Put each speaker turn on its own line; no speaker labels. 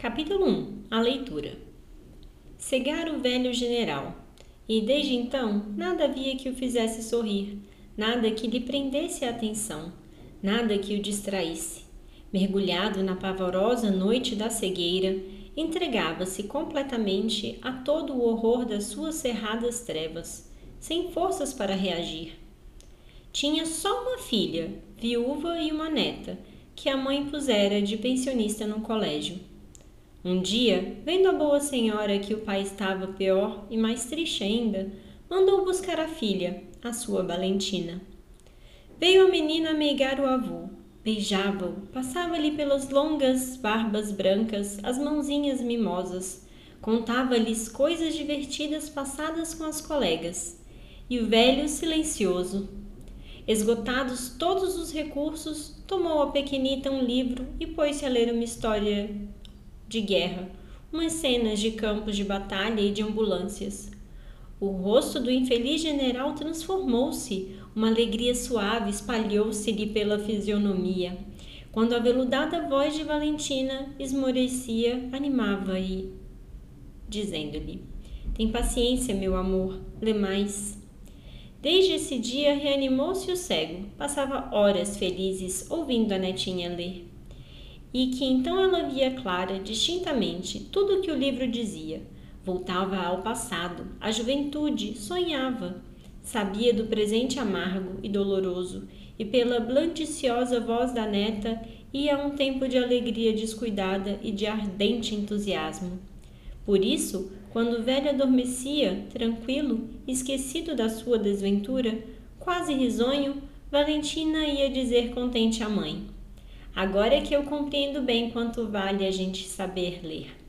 Capítulo 1 A leitura Cegara o velho general, e desde então nada havia que o fizesse sorrir, nada que lhe prendesse a atenção, nada que o distraísse. Mergulhado na pavorosa noite da cegueira, entregava-se completamente a todo o horror das suas cerradas trevas, sem forças para reagir. Tinha só uma filha, viúva e uma neta, que a mãe pusera de pensionista no colégio. Um dia, vendo a boa senhora que o pai estava pior e mais triste ainda, mandou buscar a filha, a sua Valentina. Veio a menina meigar o avô, beijava-o, passava-lhe pelas longas barbas brancas as mãozinhas mimosas, contava-lhes coisas divertidas passadas com as colegas. E o velho silencioso, Esgotados todos os recursos, tomou a pequenita um livro e pôs-se a ler uma história de guerra, umas cenas de campos de batalha e de ambulâncias. O rosto do infeliz general transformou-se, uma alegria suave espalhou-se-lhe pela fisionomia. Quando a veludada voz de Valentina esmorecia, animava e dizendo-lhe: Tem paciência, meu amor, lê mais. Desde esse dia reanimou-se o cego, passava horas felizes ouvindo a netinha ler. E que então ela via clara, distintamente, tudo o que o livro dizia. Voltava ao passado, à juventude, sonhava. Sabia do presente amargo e doloroso, e pela blandiciosa voz da neta ia um tempo de alegria descuidada e de ardente entusiasmo. Por isso, quando o velho adormecia, tranquilo, esquecido da sua desventura, quase risonho, Valentina ia dizer contente à mãe: Agora é que eu compreendo bem quanto vale a gente saber ler.